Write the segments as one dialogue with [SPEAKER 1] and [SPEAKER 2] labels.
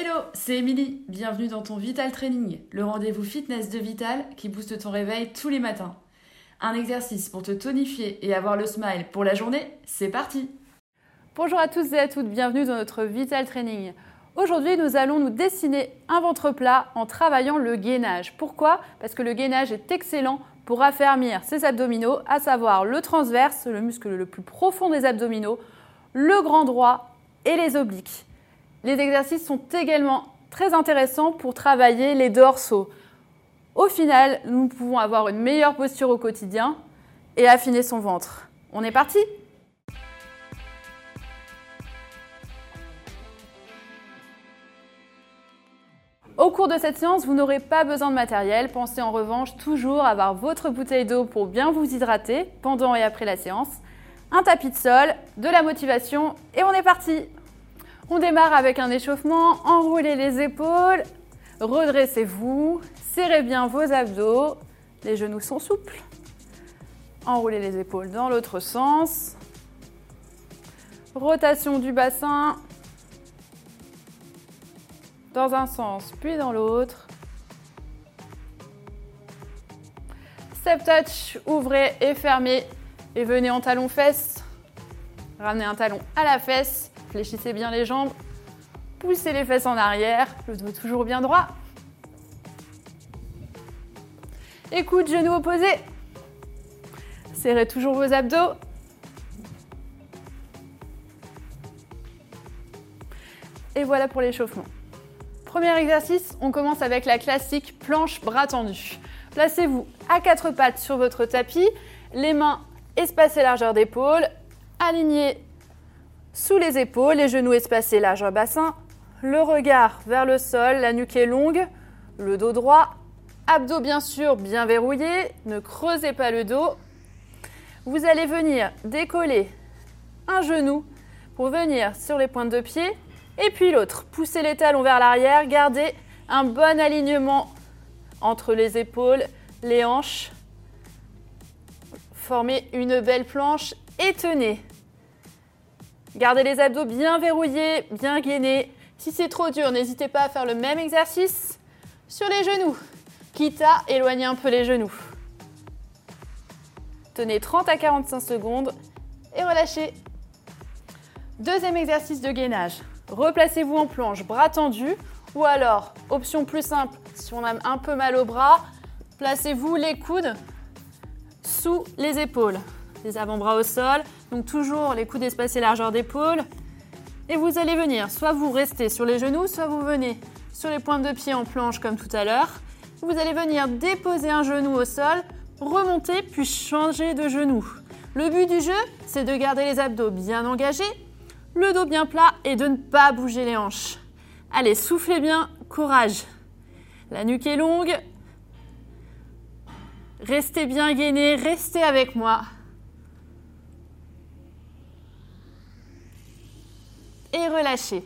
[SPEAKER 1] Hello, c'est Émilie. Bienvenue dans ton Vital Training, le rendez-vous fitness de Vital qui booste ton réveil tous les matins. Un exercice pour te tonifier et avoir le smile pour la journée, c'est parti
[SPEAKER 2] Bonjour à tous et à toutes, bienvenue dans notre Vital Training. Aujourd'hui, nous allons nous dessiner un ventre plat en travaillant le gainage. Pourquoi? Parce que le gainage est excellent pour affermir ses abdominaux, à savoir le transverse, le muscle le plus profond des abdominaux, le grand droit et les obliques. Les exercices sont également très intéressants pour travailler les dorsaux. Au final, nous pouvons avoir une meilleure posture au quotidien et affiner son ventre. On est parti Au cours de cette séance, vous n'aurez pas besoin de matériel. Pensez en revanche toujours à avoir votre bouteille d'eau pour bien vous hydrater pendant et après la séance, un tapis de sol, de la motivation et on est parti on démarre avec un échauffement, enroulez les épaules, redressez-vous, serrez bien vos abdos, les genoux sont souples. Enroulez les épaules dans l'autre sens. Rotation du bassin dans un sens puis dans l'autre. Step touch, ouvrez et fermez et venez en talon-fesse. Ramenez un talon à la fesse Fléchissez bien les jambes. Poussez les fesses en arrière. Le dos toujours bien droit. Écoute, genoux opposés. Serrez toujours vos abdos. Et voilà pour l'échauffement. Premier exercice, on commence avec la classique planche bras tendus. Placez-vous à quatre pattes sur votre tapis, les mains espacées largeur d'épaule, alignez sous les épaules, les genoux espacés largeur bassin, le regard vers le sol, la nuque est longue, le dos droit, abdos bien sûr bien verrouillés, ne creusez pas le dos. Vous allez venir décoller un genou pour venir sur les pointes de pied et puis l'autre. Poussez les talons vers l'arrière, gardez un bon alignement entre les épaules, les hanches. Formez une belle planche et tenez. Gardez les abdos bien verrouillés, bien gainés. Si c'est trop dur, n'hésitez pas à faire le même exercice sur les genoux, quitte à éloigner un peu les genoux. Tenez 30 à 45 secondes et relâchez. Deuxième exercice de gainage. Replacez-vous en planche, bras tendus, ou alors, option plus simple, si on a un peu mal au bras, placez-vous les coudes sous les épaules les avant-bras au sol. Donc toujours les coudes espacés largeur d'épaule. Et vous allez venir, soit vous restez sur les genoux, soit vous venez sur les pointes de pied en planche comme tout à l'heure. Vous allez venir déposer un genou au sol, remonter puis changer de genou. Le but du jeu, c'est de garder les abdos bien engagés, le dos bien plat et de ne pas bouger les hanches. Allez, soufflez bien, courage. La nuque est longue. Restez bien gainé, restez avec moi. Et.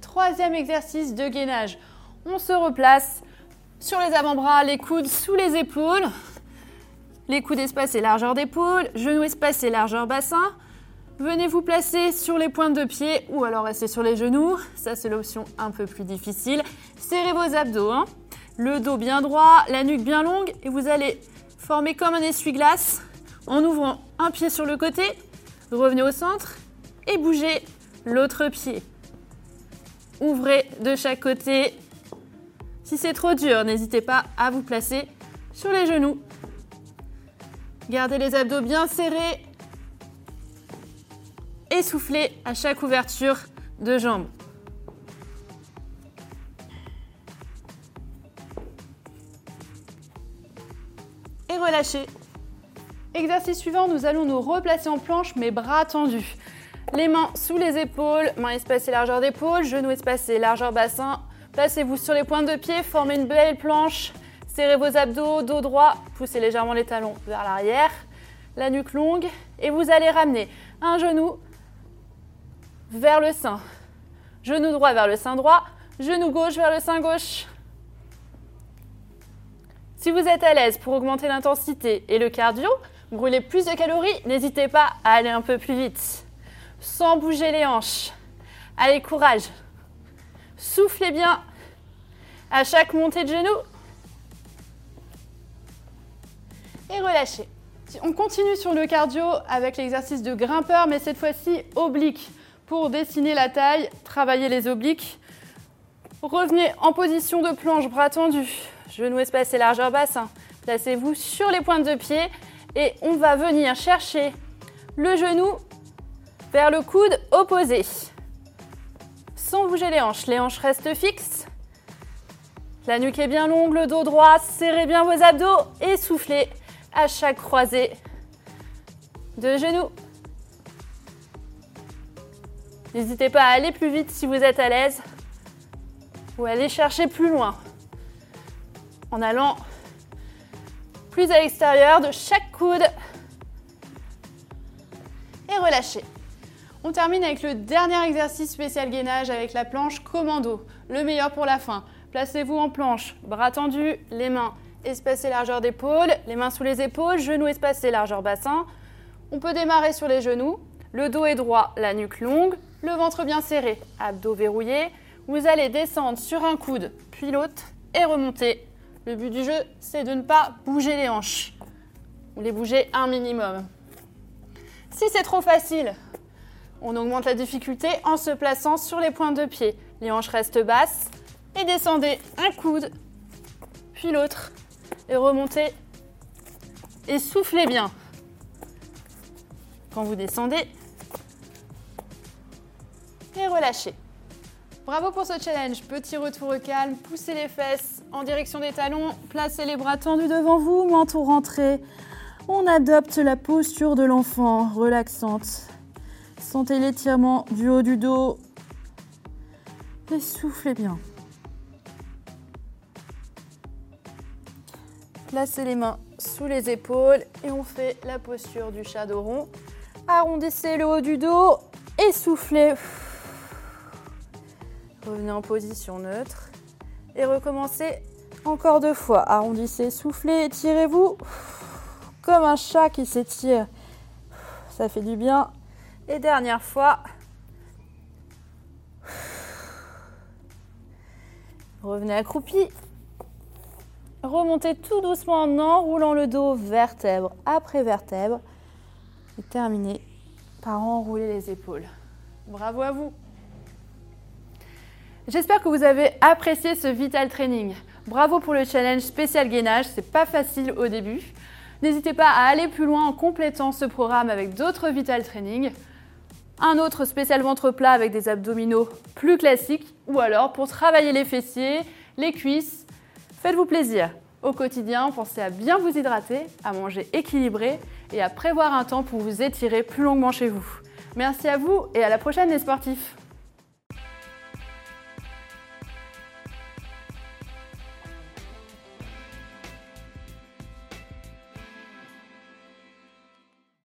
[SPEAKER 2] Troisième exercice de gainage. On se replace sur les avant-bras, les coudes sous les épaules. Les coudes espacés largeur d'épaule, genoux espacés largeur bassin. Venez vous placer sur les pointes de pied ou alors restez sur les genoux. Ça, c'est l'option un peu plus difficile. Serrez vos abdos. Hein. Le dos bien droit, la nuque bien longue. Et vous allez former comme un essuie-glace en ouvrant un pied sur le côté. Revenez au centre et bougez l'autre pied. Ouvrez de chaque côté. Si c'est trop dur, n'hésitez pas à vous placer sur les genoux. Gardez les abdos bien serrés. Et soufflez à chaque ouverture de jambes. Et relâchez. Exercice suivant, nous allons nous replacer en planche, mais bras tendus. Les mains sous les épaules, mains espacées largeur d'épaule, genoux espacés largeur bassin. Placez-vous sur les pointes de pied, formez une belle planche. Serrez vos abdos, dos droit, poussez légèrement les talons vers l'arrière, la nuque longue et vous allez ramener un genou vers le sein. Genou droit vers le sein droit, genou gauche vers le sein gauche. Si vous êtes à l'aise pour augmenter l'intensité et le cardio, brûler plus de calories, n'hésitez pas à aller un peu plus vite sans bouger les hanches. Allez, courage. Soufflez bien à chaque montée de genoux. Et relâchez. On continue sur le cardio avec l'exercice de grimpeur, mais cette fois-ci oblique. Pour dessiner la taille, travailler les obliques. Revenez en position de planche, bras tendus, genoux espacés, largeur bassin. Placez-vous sur les pointes de pied et on va venir chercher le genou vers le coude opposé. Sans bouger les hanches, les hanches restent fixes. La nuque est bien longue, le dos droit, serrez bien vos abdos et soufflez à chaque croisée de genoux. N'hésitez pas à aller plus vite si vous êtes à l'aise ou à aller chercher plus loin en allant plus à l'extérieur de chaque coude et relâchez. On termine avec le dernier exercice spécial gainage avec la planche commando, le meilleur pour la fin. Placez-vous en planche, bras tendus, les mains espacées largeur d'épaule, les mains sous les épaules, genoux espacés largeur bassin. On peut démarrer sur les genoux, le dos est droit, la nuque longue, le ventre bien serré, abdos verrouillés. Vous allez descendre sur un coude, puis l'autre, et remonter. Le but du jeu, c'est de ne pas bouger les hanches. Ou les bouger un minimum. Si c'est trop facile, on augmente la difficulté en se plaçant sur les pointes de pied. Les hanches restent basses et descendez un coude, puis l'autre, et remontez et soufflez bien. Quand vous descendez, et relâchez. Bravo pour ce challenge. Petit retour au calme, poussez les fesses en direction des talons, placez les bras tendus devant vous, menton rentré. On adopte la posture de l'enfant, relaxante. Sentez l'étirement du haut du dos et soufflez bien. Placez les mains sous les épaules et on fait la posture du shadow rond. Arrondissez le haut du dos et soufflez. Revenez en position neutre et recommencez encore deux fois. Arrondissez, soufflez, étirez-vous comme un chat qui s'étire. Ça fait du bien. Et dernière fois. Revenez accroupi. Remontez tout doucement en enroulant le dos vertèbre après vertèbre. Et terminez par enrouler les épaules. Bravo à vous. J'espère que vous avez apprécié ce Vital Training. Bravo pour le challenge spécial gainage, c'est pas facile au début. N'hésitez pas à aller plus loin en complétant ce programme avec d'autres Vital Training. Un autre spécial ventre plat avec des abdominaux plus classiques ou alors pour travailler les fessiers, les cuisses. Faites-vous plaisir. Au quotidien, pensez à bien vous hydrater, à manger équilibré et à prévoir un temps pour vous étirer plus longuement chez vous. Merci à vous et à la prochaine les sportifs